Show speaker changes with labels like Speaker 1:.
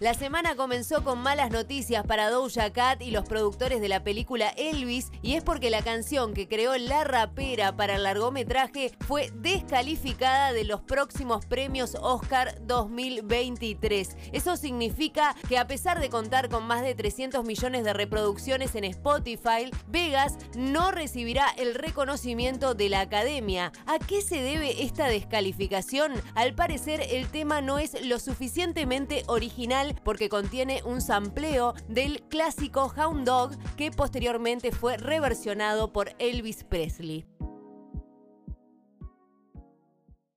Speaker 1: La semana comenzó con malas noticias para Doja Cat y los productores de la película Elvis, y es porque la canción que creó la rapera para el largometraje fue descalificada de los próximos premios Oscar 2023. Eso significa que a pesar de contar con más de 300 millones de reproducciones en Spotify, Vegas no recibirá el reconocimiento de la academia. ¿A qué se debe esta descalificación? Al parecer el tema no es lo suficientemente original porque contiene un sampleo del clásico Hound Dog que posteriormente fue reversionado por Elvis Presley.